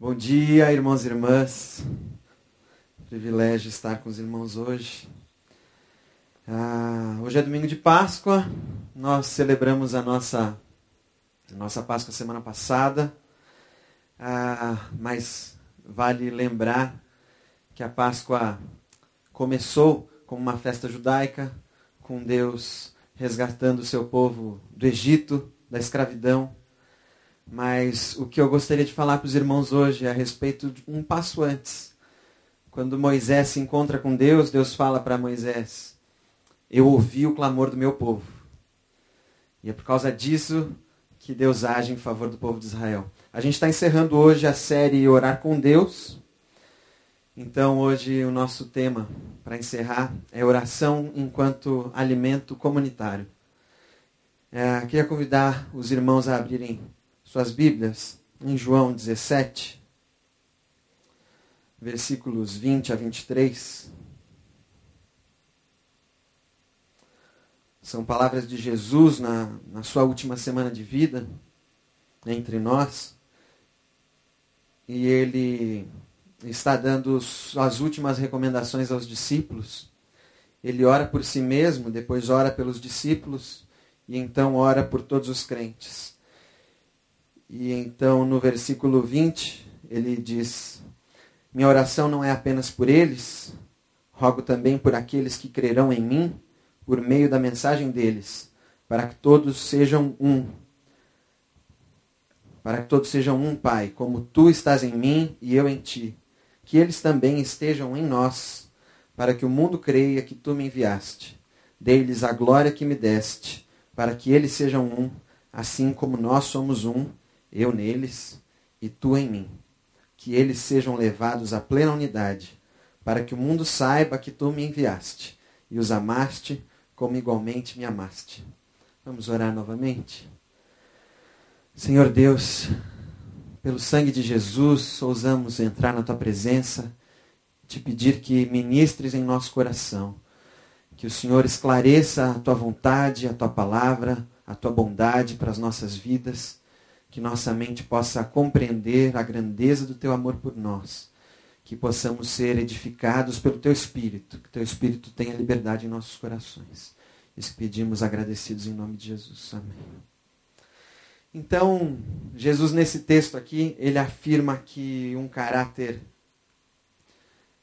Bom dia, irmãos e irmãs. Privilégio estar com os irmãos hoje. Ah, hoje é domingo de Páscoa. Nós celebramos a nossa, a nossa Páscoa semana passada. Ah, mas vale lembrar que a Páscoa começou como uma festa judaica, com Deus resgatando o seu povo do Egito, da escravidão mas o que eu gostaria de falar para os irmãos hoje é a respeito de um passo antes. Quando Moisés se encontra com Deus, Deus fala para Moisés: Eu ouvi o clamor do meu povo. E é por causa disso que Deus age em favor do povo de Israel. A gente está encerrando hoje a série Orar com Deus. Então, hoje, o nosso tema para encerrar é oração enquanto alimento comunitário. É, queria convidar os irmãos a abrirem suas Bíblias em João 17, versículos 20 a 23. São palavras de Jesus na, na sua última semana de vida entre nós. E ele está dando as últimas recomendações aos discípulos. Ele ora por si mesmo, depois ora pelos discípulos e então ora por todos os crentes. E então no versículo 20 ele diz: Minha oração não é apenas por eles, rogo também por aqueles que crerão em mim por meio da mensagem deles, para que todos sejam um. Para que todos sejam um, Pai, como tu estás em mim e eu em ti. Que eles também estejam em nós, para que o mundo creia que tu me enviaste. Dei-lhes a glória que me deste, para que eles sejam um, assim como nós somos um eu neles e tu em mim, que eles sejam levados à plena unidade, para que o mundo saiba que tu me enviaste e os amaste como igualmente me amaste. Vamos orar novamente? Senhor Deus, pelo sangue de Jesus, ousamos entrar na tua presença, te pedir que ministres em nosso coração, que o Senhor esclareça a tua vontade, a tua palavra, a tua bondade para as nossas vidas que nossa mente possa compreender a grandeza do teu amor por nós, que possamos ser edificados pelo teu Espírito, que teu Espírito tenha liberdade em nossos corações. Isso pedimos agradecidos em nome de Jesus. Amém. Então, Jesus nesse texto aqui, ele afirma que um caráter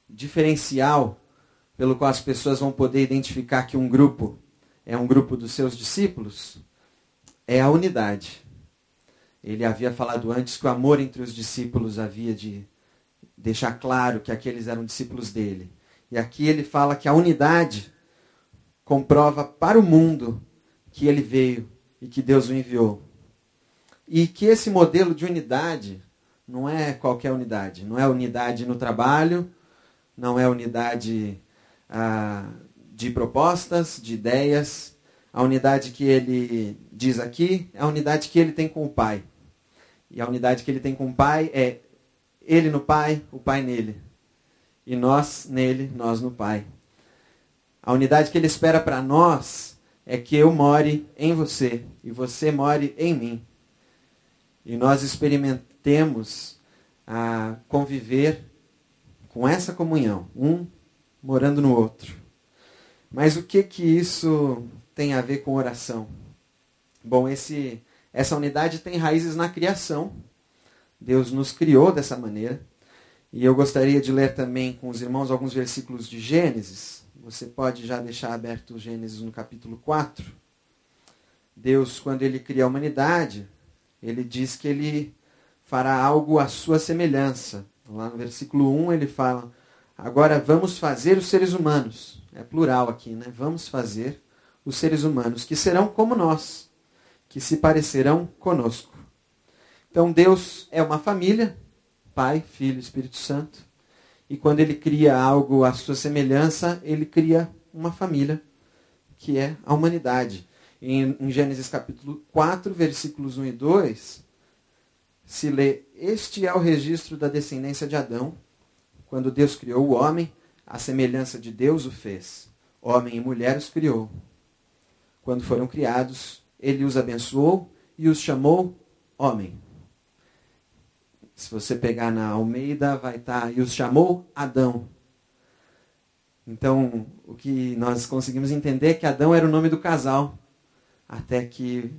diferencial pelo qual as pessoas vão poder identificar que um grupo é um grupo dos seus discípulos é a unidade. Ele havia falado antes que o amor entre os discípulos havia de deixar claro que aqueles eram discípulos dele. E aqui ele fala que a unidade comprova para o mundo que ele veio e que Deus o enviou. E que esse modelo de unidade não é qualquer unidade. Não é unidade no trabalho, não é unidade ah, de propostas, de ideias. A unidade que ele diz aqui é a unidade que ele tem com o Pai. E a unidade que ele tem com o Pai é ele no Pai, o Pai nele. E nós nele, nós no Pai. A unidade que ele espera para nós é que eu more em você e você more em mim. E nós experimentemos a conviver com essa comunhão, um morando no outro. Mas o que que isso tem a ver com oração? Bom, esse essa unidade tem raízes na criação. Deus nos criou dessa maneira. E eu gostaria de ler também com os irmãos alguns versículos de Gênesis. Você pode já deixar aberto Gênesis no capítulo 4. Deus, quando ele cria a humanidade, ele diz que ele fará algo à sua semelhança. Lá no versículo 1 ele fala: Agora vamos fazer os seres humanos. É plural aqui, né? Vamos fazer os seres humanos, que serão como nós que se parecerão conosco. Então Deus é uma família, Pai, Filho, Espírito Santo. E quando ele cria algo à sua semelhança, ele cria uma família, que é a humanidade. Em, em Gênesis capítulo 4, versículos 1 e 2, se lê: Este é o registro da descendência de Adão. Quando Deus criou o homem, a semelhança de Deus o fez. Homem e mulher os criou. Quando foram criados, ele os abençoou e os chamou homem. Se você pegar na Almeida, vai estar, tá, e os chamou Adão. Então, o que nós conseguimos entender é que Adão era o nome do casal, até que,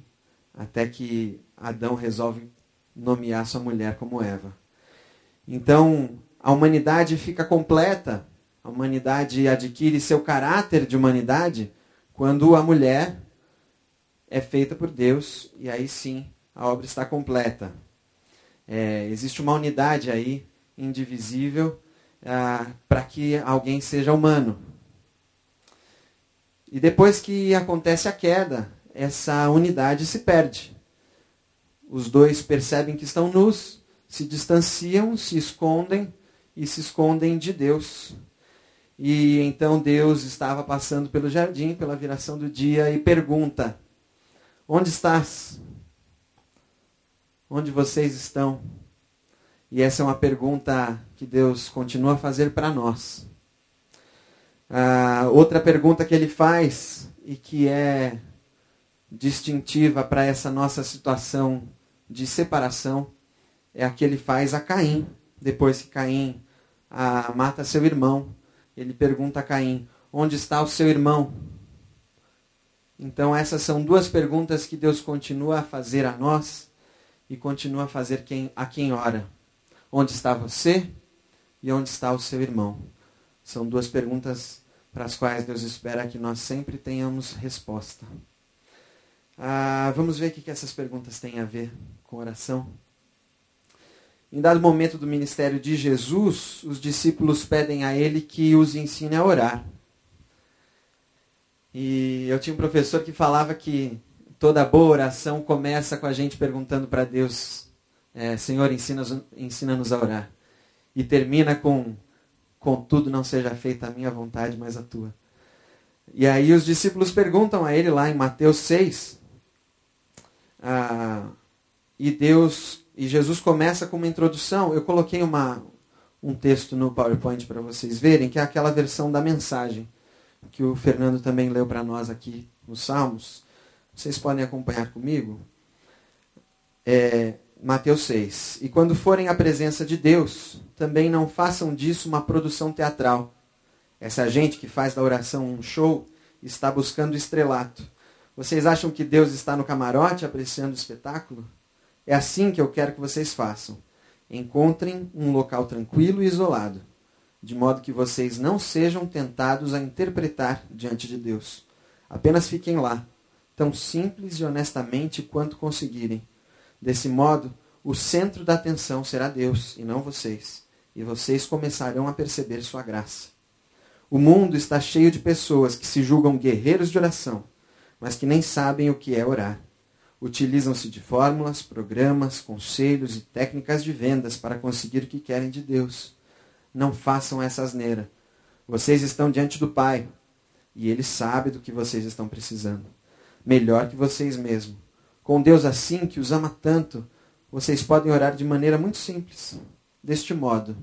até que Adão resolve nomear sua mulher como Eva. Então, a humanidade fica completa, a humanidade adquire seu caráter de humanidade quando a mulher é feita por Deus e aí sim a obra está completa. É, existe uma unidade aí indivisível ah, para que alguém seja humano. E depois que acontece a queda, essa unidade se perde. Os dois percebem que estão nus, se distanciam, se escondem e se escondem de Deus. E então Deus estava passando pelo jardim, pela viração do dia, e pergunta: Onde estás? Onde vocês estão? E essa é uma pergunta que Deus continua a fazer para nós. Ah, outra pergunta que ele faz e que é distintiva para essa nossa situação de separação é a que ele faz a Caim. Depois que Caim ah, mata seu irmão, ele pergunta a Caim: Onde está o seu irmão? Então, essas são duas perguntas que Deus continua a fazer a nós e continua a fazer quem, a quem ora. Onde está você e onde está o seu irmão? São duas perguntas para as quais Deus espera que nós sempre tenhamos resposta. Ah, vamos ver o que essas perguntas têm a ver com oração. Em dado momento do ministério de Jesus, os discípulos pedem a ele que os ensine a orar. E eu tinha um professor que falava que toda boa oração começa com a gente perguntando para Deus, é, Senhor, ensina-nos ensina a orar. E termina com, contudo, não seja feita a minha vontade, mas a tua. E aí os discípulos perguntam a ele lá em Mateus 6, ah, e Deus e Jesus começa com uma introdução. Eu coloquei uma, um texto no PowerPoint para vocês verem, que é aquela versão da mensagem que o Fernando também leu para nós aqui nos Salmos. Vocês podem acompanhar comigo. É, Mateus 6. E quando forem à presença de Deus, também não façam disso uma produção teatral. Essa gente que faz da oração um show está buscando estrelato. Vocês acham que Deus está no camarote apreciando o espetáculo? É assim que eu quero que vocês façam. Encontrem um local tranquilo e isolado, de modo que vocês não sejam tentados a interpretar diante de Deus. Apenas fiquem lá, tão simples e honestamente quanto conseguirem. Desse modo, o centro da atenção será Deus e não vocês, e vocês começarão a perceber sua graça. O mundo está cheio de pessoas que se julgam guerreiros de oração, mas que nem sabem o que é orar. Utilizam-se de fórmulas, programas, conselhos e técnicas de vendas para conseguir o que querem de Deus. Não façam essa asneira. Vocês estão diante do Pai e Ele sabe do que vocês estão precisando. Melhor que vocês mesmos. Com Deus assim, que os ama tanto, vocês podem orar de maneira muito simples. Deste modo,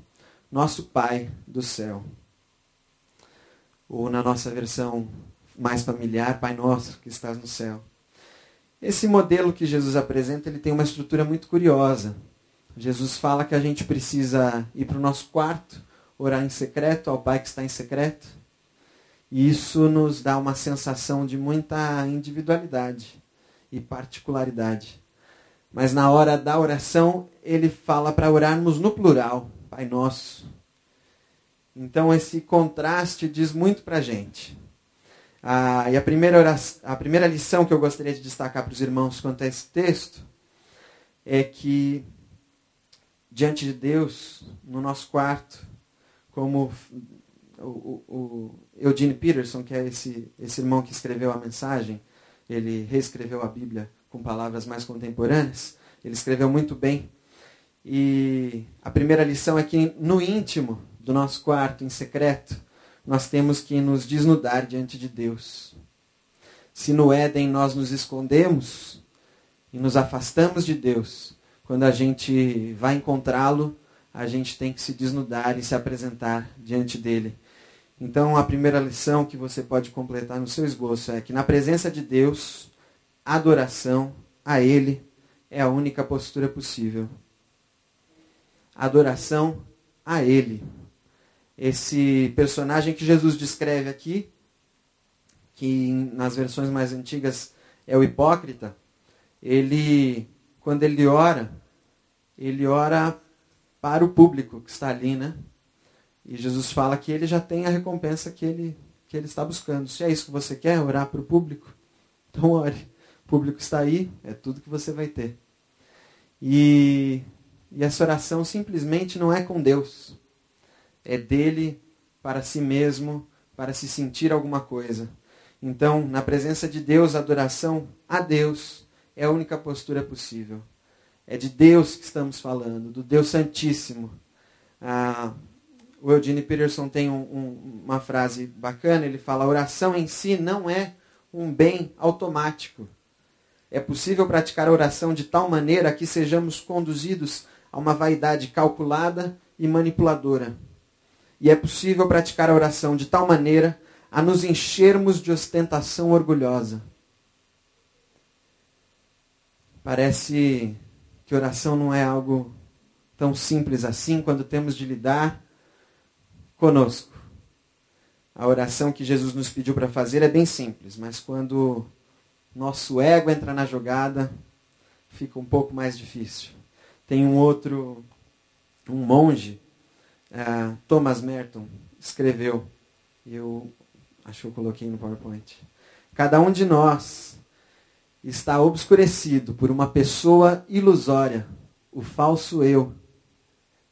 nosso Pai do céu. Ou na nossa versão mais familiar, Pai nosso que estás no céu. Esse modelo que Jesus apresenta, ele tem uma estrutura muito curiosa. Jesus fala que a gente precisa ir para o nosso quarto, orar em secreto ao Pai que está em secreto. E isso nos dá uma sensação de muita individualidade e particularidade. Mas na hora da oração, ele fala para orarmos no plural, Pai Nosso. Então esse contraste diz muito para a gente. Ah, e a primeira, oração, a primeira lição que eu gostaria de destacar para os irmãos quanto a esse texto é que, diante de Deus, no nosso quarto, como o, o, o Eugene Peterson, que é esse, esse irmão que escreveu a mensagem, ele reescreveu a Bíblia com palavras mais contemporâneas, ele escreveu muito bem. E a primeira lição é que no íntimo do nosso quarto, em secreto, nós temos que nos desnudar diante de Deus. Se no Éden nós nos escondemos e nos afastamos de Deus, quando a gente vai encontrá-lo, a gente tem que se desnudar e se apresentar diante dele. Então, a primeira lição que você pode completar no seu esboço é que na presença de Deus, adoração a Ele é a única postura possível. adoração a Ele. Esse personagem que Jesus descreve aqui, que nas versões mais antigas é o hipócrita, ele, quando ele ora, ele ora para o público que está ali, né? E Jesus fala que ele já tem a recompensa que ele, que ele está buscando. Se é isso que você quer, orar para o público, então ore. O público está aí, é tudo que você vai ter. E, e essa oração simplesmente não é com Deus. É dele para si mesmo, para se sentir alguma coisa. Então, na presença de Deus, a adoração a Deus é a única postura possível. É de Deus que estamos falando, do Deus Santíssimo. Ah, o Eugene Peterson tem um, um, uma frase bacana, ele fala, a oração em si não é um bem automático. É possível praticar a oração de tal maneira que sejamos conduzidos a uma vaidade calculada e manipuladora. E é possível praticar a oração de tal maneira a nos enchermos de ostentação orgulhosa. Parece que oração não é algo tão simples assim quando temos de lidar conosco. A oração que Jesus nos pediu para fazer é bem simples, mas quando nosso ego entra na jogada, fica um pouco mais difícil. Tem um outro, um monge, uh, Thomas Merton, escreveu, eu acho que eu coloquei no PowerPoint. Cada um de nós está obscurecido por uma pessoa ilusória, o falso eu.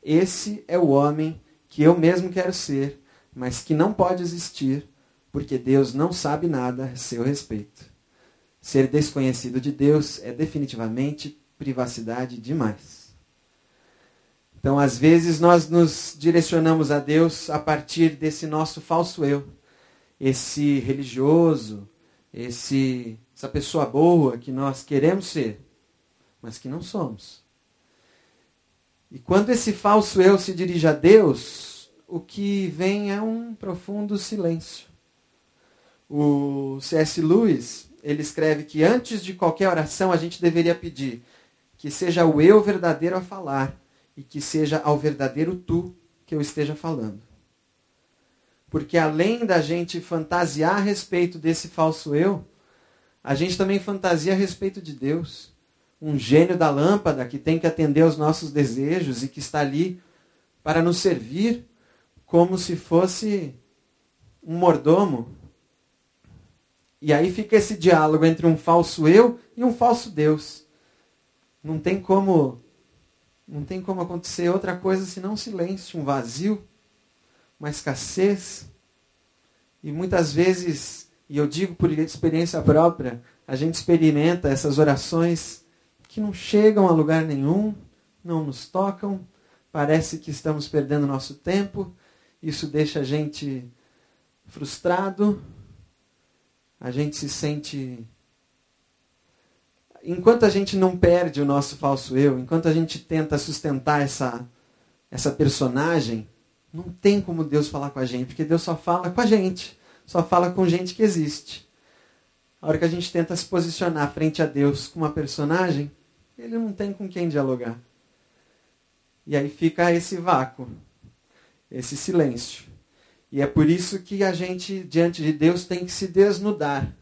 Esse é o homem que eu mesmo quero ser, mas que não pode existir, porque Deus não sabe nada a seu respeito. Ser desconhecido de Deus é definitivamente privacidade demais. Então, às vezes, nós nos direcionamos a Deus a partir desse nosso falso eu, esse religioso, esse, essa pessoa boa que nós queremos ser, mas que não somos. E quando esse falso eu se dirige a Deus, o que vem é um profundo silêncio. O C.S. Lewis, ele escreve que antes de qualquer oração a gente deveria pedir que seja o eu verdadeiro a falar e que seja ao verdadeiro tu que eu esteja falando. Porque além da gente fantasiar a respeito desse falso eu, a gente também fantasia a respeito de Deus um gênio da lâmpada que tem que atender aos nossos desejos e que está ali para nos servir como se fosse um mordomo. E aí fica esse diálogo entre um falso eu e um falso Deus. Não tem como não tem como acontecer outra coisa senão um silêncio, um vazio, uma escassez. E muitas vezes, e eu digo por experiência própria, a gente experimenta essas orações que não chegam a lugar nenhum, não nos tocam, parece que estamos perdendo nosso tempo, isso deixa a gente frustrado, a gente se sente. Enquanto a gente não perde o nosso falso eu, enquanto a gente tenta sustentar essa, essa personagem, não tem como Deus falar com a gente, porque Deus só fala com a gente, só fala com gente que existe. A hora que a gente tenta se posicionar frente a Deus com uma personagem, ele não tem com quem dialogar. E aí fica esse vácuo, esse silêncio. E é por isso que a gente, diante de Deus, tem que se desnudar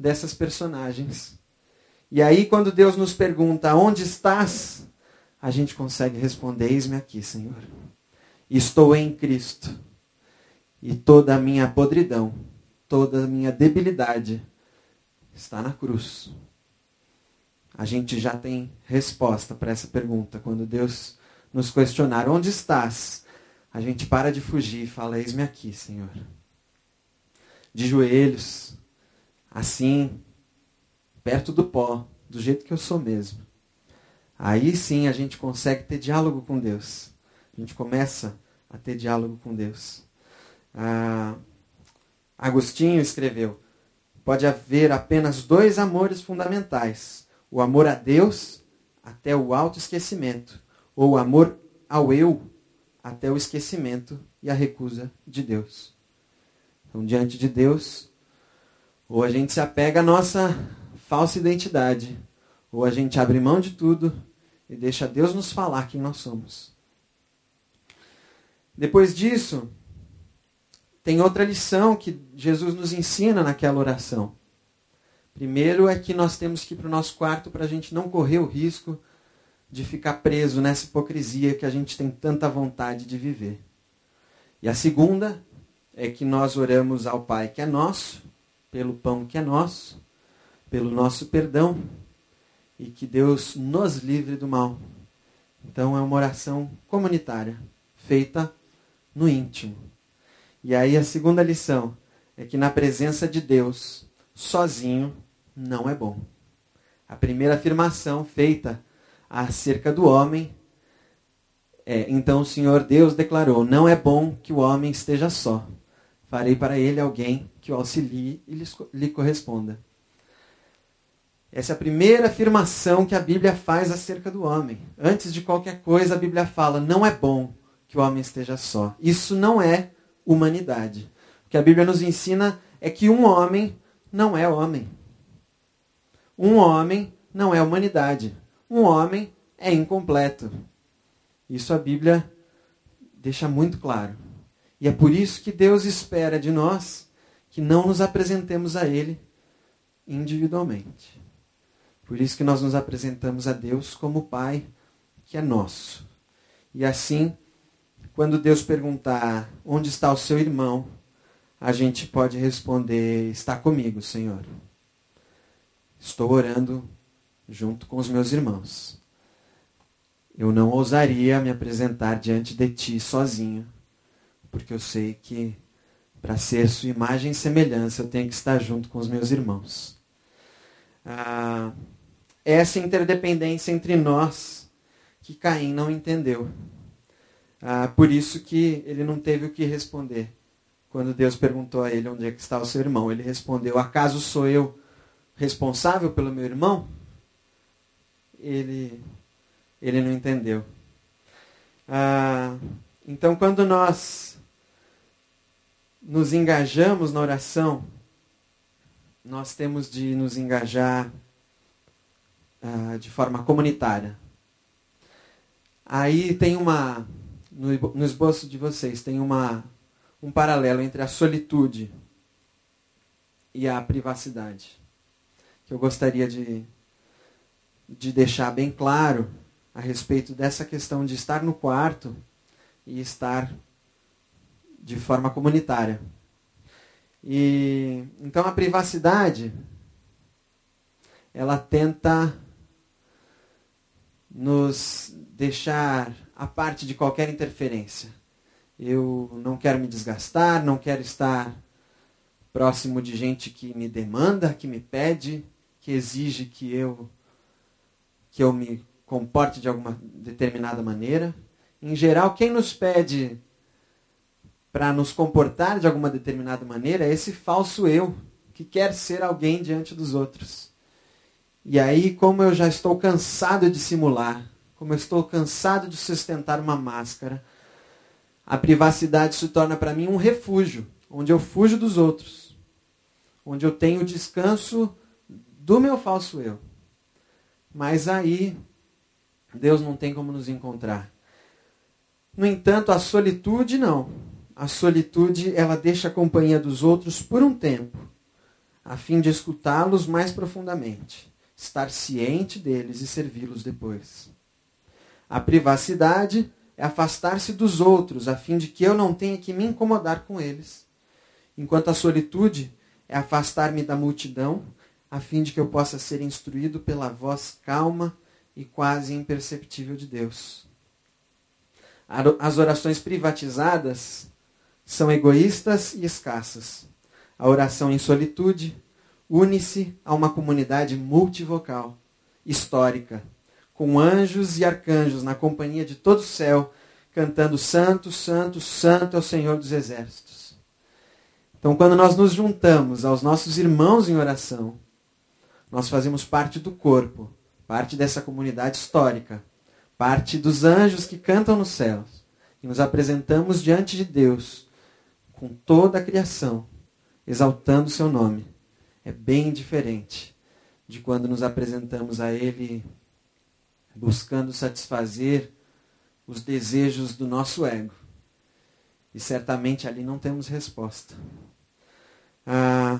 dessas personagens. E aí, quando Deus nos pergunta, onde estás? A gente consegue responder, eis-me aqui, Senhor. Estou em Cristo. E toda a minha podridão, toda a minha debilidade está na cruz a gente já tem resposta para essa pergunta. Quando Deus nos questionar, onde estás? A gente para de fugir e fala, eis-me aqui, Senhor. De joelhos, assim, perto do pó, do jeito que eu sou mesmo. Aí sim a gente consegue ter diálogo com Deus. A gente começa a ter diálogo com Deus. Ah, Agostinho escreveu: pode haver apenas dois amores fundamentais o amor a Deus até o autoesquecimento, ou o amor ao eu até o esquecimento e a recusa de Deus. Então, diante de Deus, ou a gente se apega à nossa falsa identidade, ou a gente abre mão de tudo e deixa Deus nos falar quem nós somos. Depois disso, tem outra lição que Jesus nos ensina naquela oração. Primeiro é que nós temos que ir para o nosso quarto para a gente não correr o risco de ficar preso nessa hipocrisia que a gente tem tanta vontade de viver. E a segunda é que nós oramos ao Pai que é nosso, pelo pão que é nosso, pelo nosso perdão e que Deus nos livre do mal. Então é uma oração comunitária, feita no íntimo. E aí a segunda lição é que na presença de Deus, sozinho, não é bom. A primeira afirmação feita acerca do homem é: então o Senhor Deus declarou: Não é bom que o homem esteja só. Farei para ele alguém que o auxilie e lhe corresponda. Essa é a primeira afirmação que a Bíblia faz acerca do homem. Antes de qualquer coisa, a Bíblia fala: não é bom que o homem esteja só. Isso não é humanidade. O que a Bíblia nos ensina é que um homem não é homem. Um homem não é humanidade. Um homem é incompleto. Isso a Bíblia deixa muito claro. E é por isso que Deus espera de nós que não nos apresentemos a Ele individualmente. Por isso que nós nos apresentamos a Deus como Pai que é nosso. E assim, quando Deus perguntar onde está o seu irmão, a gente pode responder: está comigo, Senhor. Estou orando junto com os meus irmãos. Eu não ousaria me apresentar diante de ti sozinho porque eu sei que para ser sua imagem e semelhança eu tenho que estar junto com os meus irmãos. Ah, essa interdependência entre nós que Caim não entendeu. Ah, por isso que ele não teve o que responder. Quando Deus perguntou a ele onde é que está o seu irmão, ele respondeu: Acaso sou eu responsável pelo meu irmão? Ele, ele não entendeu. Ah, então, quando nós nos engajamos na oração, nós temos de nos engajar uh, de forma comunitária. Aí tem uma, no, esboço de vocês, tem uma, um paralelo entre a solitude e a privacidade, que eu gostaria de, de deixar bem claro a respeito dessa questão de estar no quarto e estar de forma comunitária. E então a privacidade ela tenta nos deixar a parte de qualquer interferência. Eu não quero me desgastar, não quero estar próximo de gente que me demanda, que me pede, que exige que eu que eu me comporte de alguma determinada maneira. Em geral, quem nos pede para nos comportar de alguma determinada maneira é esse falso eu que quer ser alguém diante dos outros. E aí, como eu já estou cansado de simular, como eu estou cansado de sustentar uma máscara, a privacidade se torna para mim um refúgio, onde eu fujo dos outros, onde eu tenho descanso do meu falso eu. Mas aí, Deus não tem como nos encontrar. No entanto, a solitude não a solitude ela deixa a companhia dos outros por um tempo, a fim de escutá-los mais profundamente, estar ciente deles e servi-los depois. A privacidade é afastar-se dos outros, a fim de que eu não tenha que me incomodar com eles. Enquanto a solitude é afastar-me da multidão, a fim de que eu possa ser instruído pela voz calma e quase imperceptível de Deus. As orações privatizadas são egoístas e escassas. A oração em solitude une-se a uma comunidade multivocal, histórica, com anjos e arcanjos na companhia de todo o céu, cantando Santo, Santo, Santo é o Senhor dos Exércitos. Então, quando nós nos juntamos aos nossos irmãos em oração, nós fazemos parte do corpo, parte dessa comunidade histórica, parte dos anjos que cantam nos céus, e nos apresentamos diante de Deus com toda a criação, exaltando o seu nome. É bem diferente de quando nos apresentamos a Ele buscando satisfazer os desejos do nosso ego. E certamente ali não temos resposta. Ah,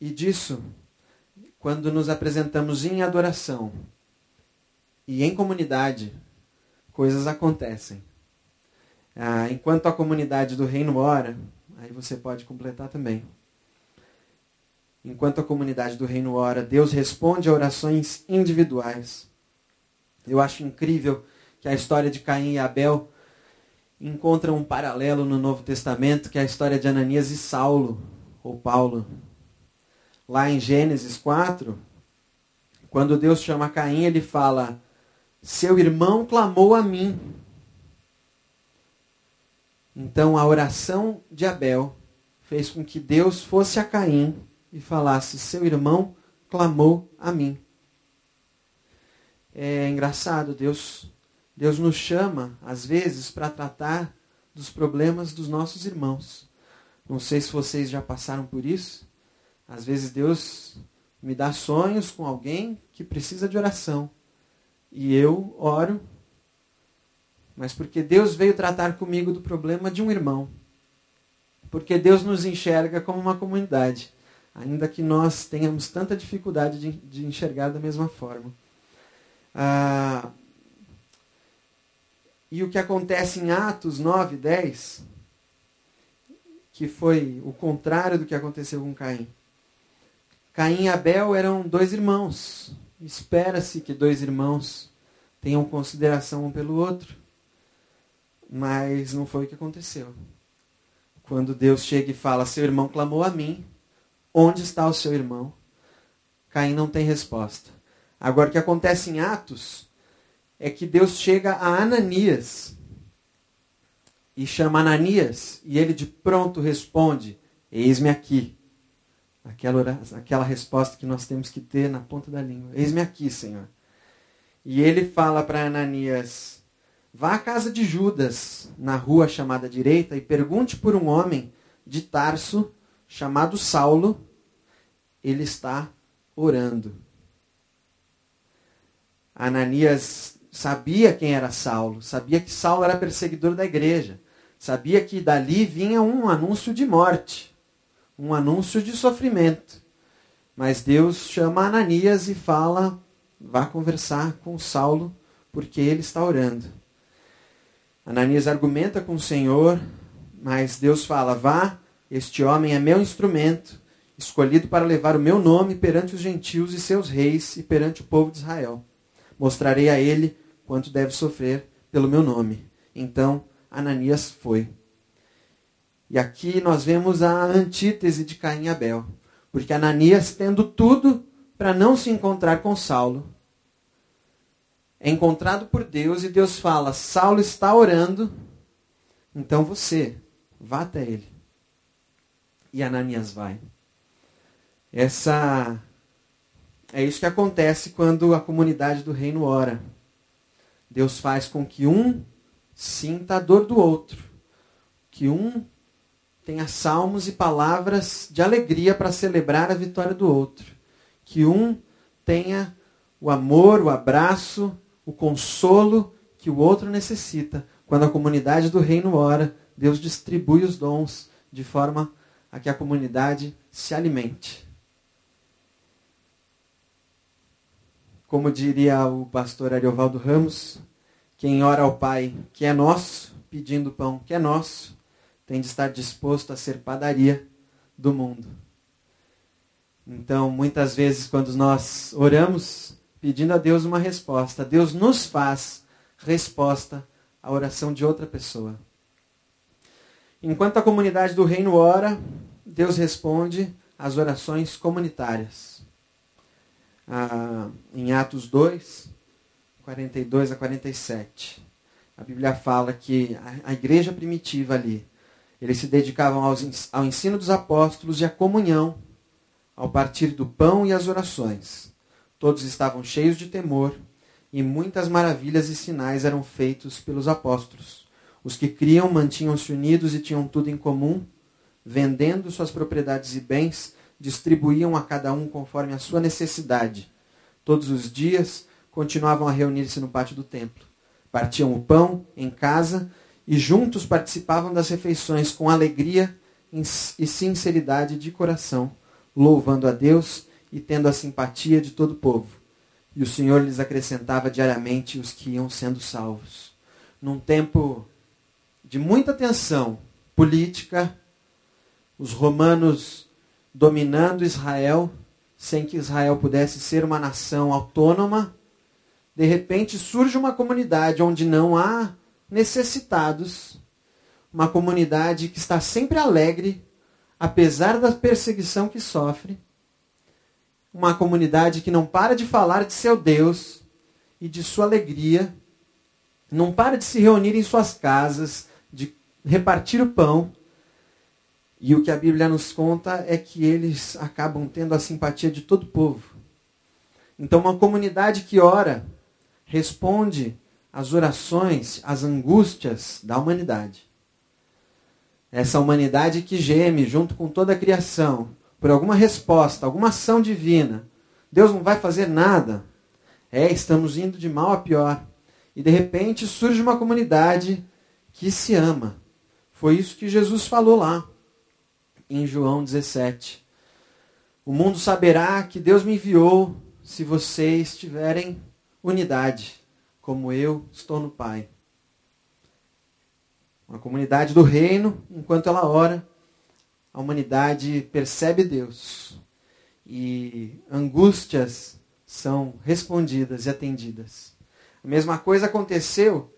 e disso, quando nos apresentamos em adoração e em comunidade, coisas acontecem. Ah, enquanto a comunidade do reino ora, aí você pode completar também. Enquanto a comunidade do reino ora, Deus responde a orações individuais. Eu acho incrível que a história de Caim e Abel encontra um paralelo no Novo Testamento, que é a história de Ananias e Saulo, ou Paulo. Lá em Gênesis 4, quando Deus chama Caim, ele fala: Seu irmão clamou a mim. Então a oração de Abel fez com que Deus fosse a Caim e falasse: Seu irmão clamou a mim. É engraçado, Deus Deus nos chama, às vezes, para tratar dos problemas dos nossos irmãos. Não sei se vocês já passaram por isso. Às vezes Deus me dá sonhos com alguém que precisa de oração. E eu oro, mas porque Deus veio tratar comigo do problema de um irmão. Porque Deus nos enxerga como uma comunidade, ainda que nós tenhamos tanta dificuldade de, de enxergar da mesma forma. Ah, e o que acontece em Atos 9, 10, que foi o contrário do que aconteceu com Caim. Caim e Abel eram dois irmãos. Espera-se que dois irmãos tenham consideração um pelo outro. Mas não foi o que aconteceu. Quando Deus chega e fala: Seu irmão clamou a mim, onde está o seu irmão? Caim não tem resposta. Agora, o que acontece em Atos é que Deus chega a Ananias e chama Ananias e ele de pronto responde: Eis-me aqui. Aquela, aquela resposta que nós temos que ter na ponta da língua: Eis-me aqui, Senhor. E ele fala para Ananias: Vá à casa de Judas, na rua chamada direita, e pergunte por um homem de Tarso chamado Saulo. Ele está orando. Ananias sabia quem era Saulo, sabia que Saulo era perseguidor da igreja, sabia que dali vinha um anúncio de morte, um anúncio de sofrimento. Mas Deus chama Ananias e fala: vá conversar com Saulo, porque ele está orando. Ananias argumenta com o Senhor, mas Deus fala: vá, este homem é meu instrumento, escolhido para levar o meu nome perante os gentios e seus reis e perante o povo de Israel. Mostrarei a ele quanto deve sofrer pelo meu nome. Então, Ananias foi. E aqui nós vemos a antítese de Caim e Abel. Porque Ananias, tendo tudo para não se encontrar com Saulo, é encontrado por Deus e Deus fala: Saulo está orando, então você vá até ele. E Ananias vai. Essa é isso que acontece quando a comunidade do reino ora. Deus faz com que um sinta a dor do outro, que um tenha salmos e palavras de alegria para celebrar a vitória do outro, que um tenha o amor, o abraço, o consolo que o outro necessita. Quando a comunidade do reino ora, Deus distribui os dons de forma a que a comunidade se alimente. Como diria o pastor Ariovaldo Ramos, quem ora ao Pai que é nosso, pedindo pão que é nosso, tem de estar disposto a ser padaria do mundo. Então, muitas vezes, quando nós oramos pedindo a Deus uma resposta, Deus nos faz resposta à oração de outra pessoa. Enquanto a comunidade do reino ora, Deus responde às orações comunitárias ah, em Atos 2, 42 a 47. A Bíblia fala que a, igreja primitiva ali, eles se dedicavam aos, ao ensino dos apóstolos e à comunhão, ao partir do pão e às orações. Todos estavam cheios de temor e muitas maravilhas e sinais eram feitos pelos apóstolos. Os que criam mantinham-se unidos e tinham tudo em comum, vendendo suas propriedades e bens, distribuíam a cada um conforme a sua necessidade. Todos os dias continuavam a reunir-se no pátio do templo, Partiam o pão em casa e juntos participavam das refeições com alegria e sinceridade de coração, louvando a Deus e tendo a simpatia de todo o povo. E o Senhor lhes acrescentava diariamente os que iam sendo salvos. Num tempo de muita tensão política, os romanos dominando Israel, sem que Israel pudesse ser uma nação autônoma, de repente surge uma comunidade onde não há necessitados, uma comunidade que está sempre alegre, apesar da perseguição que sofre, uma comunidade que não para de falar de seu Deus e de sua alegria, não para de se reunir em suas casas, de repartir o pão. E o que a Bíblia nos conta é que eles acabam tendo a simpatia de todo o povo. Então, uma comunidade que ora responde às orações, às angústias da humanidade. Essa humanidade que geme junto com toda a criação por alguma resposta, alguma ação divina. Deus não vai fazer nada. É, estamos indo de mal a pior. E de repente surge uma comunidade que se ama. Foi isso que Jesus falou lá em João 17. O mundo saberá que Deus me enviou se vocês tiverem unidade, como eu estou no Pai. Uma comunidade do reino, enquanto ela ora, a humanidade percebe Deus e angústias são respondidas e atendidas. A mesma coisa aconteceu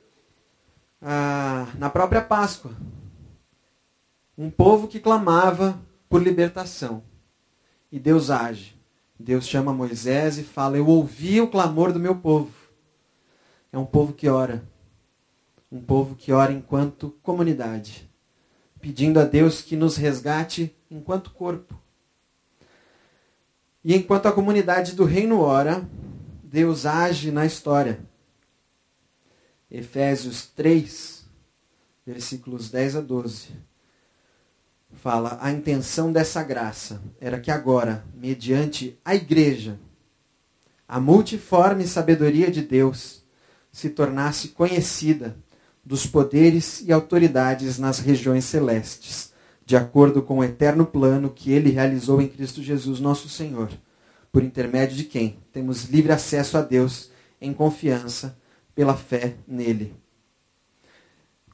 ah, na própria Páscoa. Um povo que clamava por libertação. E Deus age. Deus chama Moisés e fala: Eu ouvi o clamor do meu povo. É um povo que ora. Um povo que ora enquanto comunidade. Pedindo a Deus que nos resgate enquanto corpo. E enquanto a comunidade do reino ora, Deus age na história. Efésios 3, versículos 10 a 12. Fala: a intenção dessa graça era que agora, mediante a igreja, a multiforme sabedoria de Deus se tornasse conhecida dos poderes e autoridades nas regiões celestes, de acordo com o eterno plano que ele realizou em Cristo Jesus, nosso Senhor, por intermédio de quem temos livre acesso a Deus em confiança pela fé nele.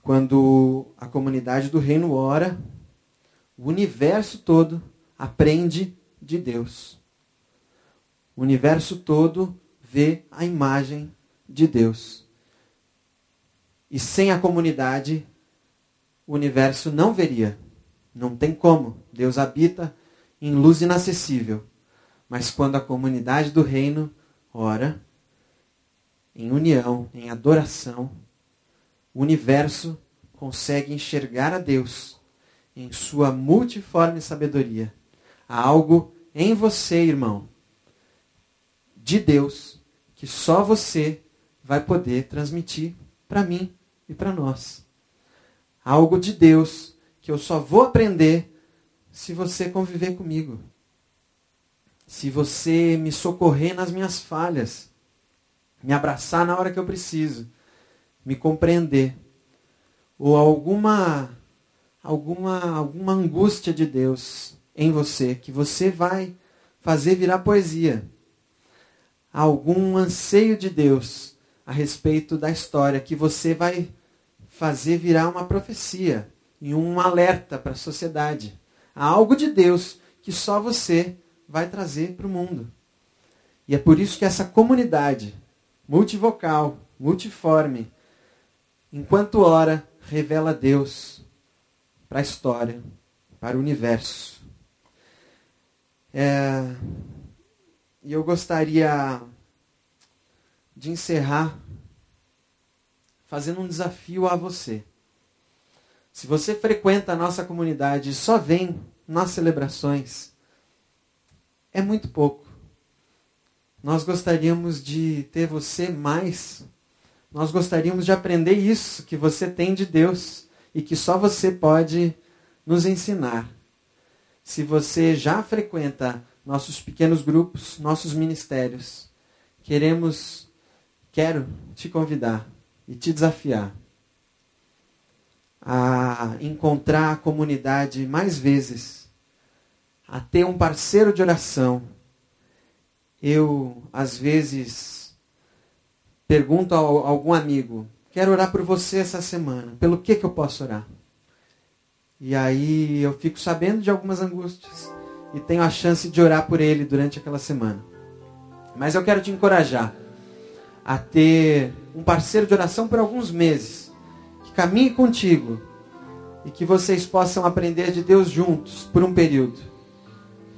Quando a comunidade do reino ora, o universo todo aprende de Deus. O universo todo vê a imagem de Deus. E sem a comunidade, o universo não veria. Não tem como. Deus habita em luz inacessível. Mas quando a comunidade do reino ora, em união, em adoração, o universo consegue enxergar a Deus em sua multiforme sabedoria. Há algo em você, irmão, de Deus, que só você vai poder transmitir para mim e para nós. Algo de Deus que eu só vou aprender se você conviver comigo. Se você me socorrer nas minhas falhas me abraçar na hora que eu preciso, me compreender, ou alguma alguma alguma angústia de Deus em você que você vai fazer virar poesia. Algum anseio de Deus a respeito da história que você vai fazer virar uma profecia e um alerta para a sociedade. Há algo de Deus que só você vai trazer para o mundo. E é por isso que essa comunidade multivocal, multiforme, enquanto ora, revela Deus para a história, para o universo. É, e eu gostaria de encerrar fazendo um desafio a você. Se você frequenta a nossa comunidade e só vem nas celebrações, é muito pouco. Nós gostaríamos de ter você mais. Nós gostaríamos de aprender isso que você tem de Deus e que só você pode nos ensinar. Se você já frequenta nossos pequenos grupos, nossos ministérios, queremos, quero te convidar e te desafiar a encontrar a comunidade mais vezes, a ter um parceiro de oração. Eu, às vezes, pergunto a algum amigo: quero orar por você essa semana, pelo que, que eu posso orar? E aí eu fico sabendo de algumas angústias e tenho a chance de orar por ele durante aquela semana. Mas eu quero te encorajar a ter um parceiro de oração por alguns meses, que caminhe contigo e que vocês possam aprender de Deus juntos por um período.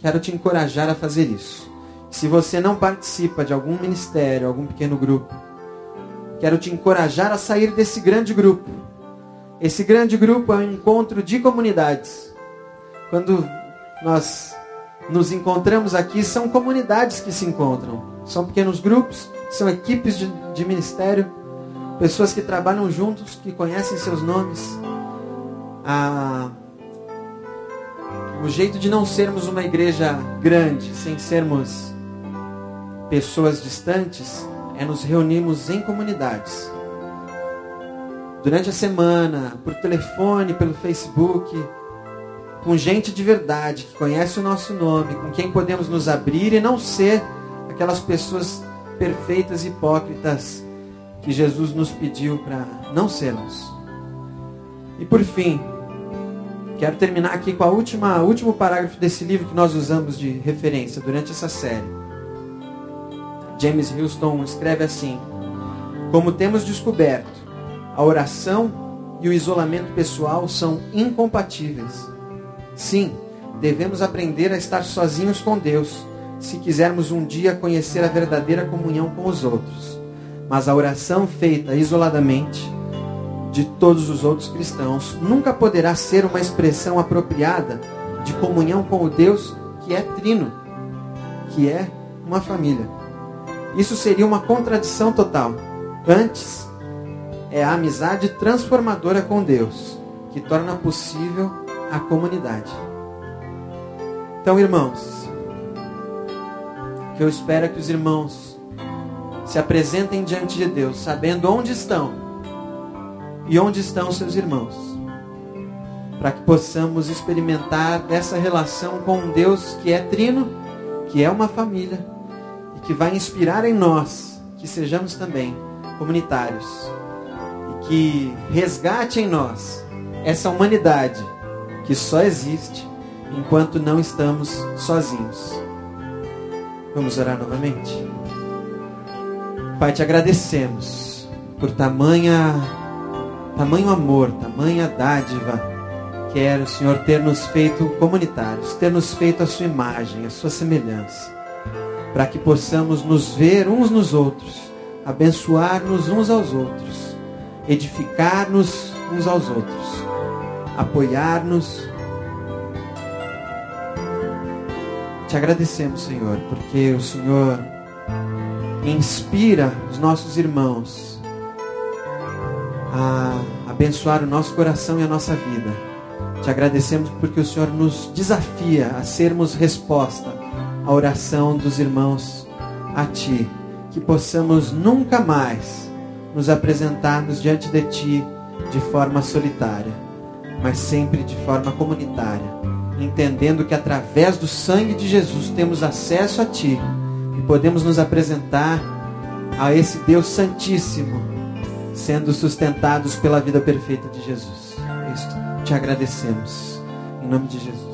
Quero te encorajar a fazer isso. Se você não participa de algum ministério, algum pequeno grupo, quero te encorajar a sair desse grande grupo esse grande grupo é um encontro de comunidades. Quando nós nos encontramos aqui, são comunidades que se encontram. São pequenos grupos, são equipes de, de ministério, pessoas que trabalham juntos, que conhecem seus nomes. Ah, o jeito de não sermos uma igreja grande, sem sermos pessoas distantes, é nos reunirmos em comunidades durante a semana, por telefone, pelo Facebook, com gente de verdade, que conhece o nosso nome, com quem podemos nos abrir e não ser aquelas pessoas perfeitas e hipócritas que Jesus nos pediu para não sermos. E por fim, quero terminar aqui com a última, o último parágrafo desse livro que nós usamos de referência durante essa série. James Houston escreve assim: Como temos descoberto, a oração e o isolamento pessoal são incompatíveis. Sim, devemos aprender a estar sozinhos com Deus, se quisermos um dia conhecer a verdadeira comunhão com os outros. Mas a oração feita isoladamente de todos os outros cristãos nunca poderá ser uma expressão apropriada de comunhão com o Deus que é trino, que é uma família. Isso seria uma contradição total. Antes, é a amizade transformadora com Deus, que torna possível a comunidade. Então, irmãos, que eu espero que os irmãos se apresentem diante de Deus, sabendo onde estão e onde estão seus irmãos, para que possamos experimentar essa relação com um Deus que é trino, que é uma família e que vai inspirar em nós que sejamos também comunitários que resgate em nós essa humanidade que só existe enquanto não estamos sozinhos. Vamos orar novamente? Pai, te agradecemos por tamanha tamanho amor, tamanha dádiva que era o Senhor ter nos feito comunitários, ter nos feito a sua imagem, a sua semelhança, para que possamos nos ver uns nos outros, abençoar-nos uns aos outros edificar-nos uns aos outros, apoiar-nos. Te agradecemos, Senhor, porque o Senhor inspira os nossos irmãos a abençoar o nosso coração e a nossa vida. Te agradecemos porque o Senhor nos desafia a sermos resposta à oração dos irmãos a Ti. Que possamos nunca mais nos apresentarmos diante de Ti de forma solitária, mas sempre de forma comunitária, entendendo que através do sangue de Jesus temos acesso a Ti e podemos nos apresentar a esse Deus Santíssimo, sendo sustentados pela vida perfeita de Jesus. Isto te agradecemos. Em nome de Jesus.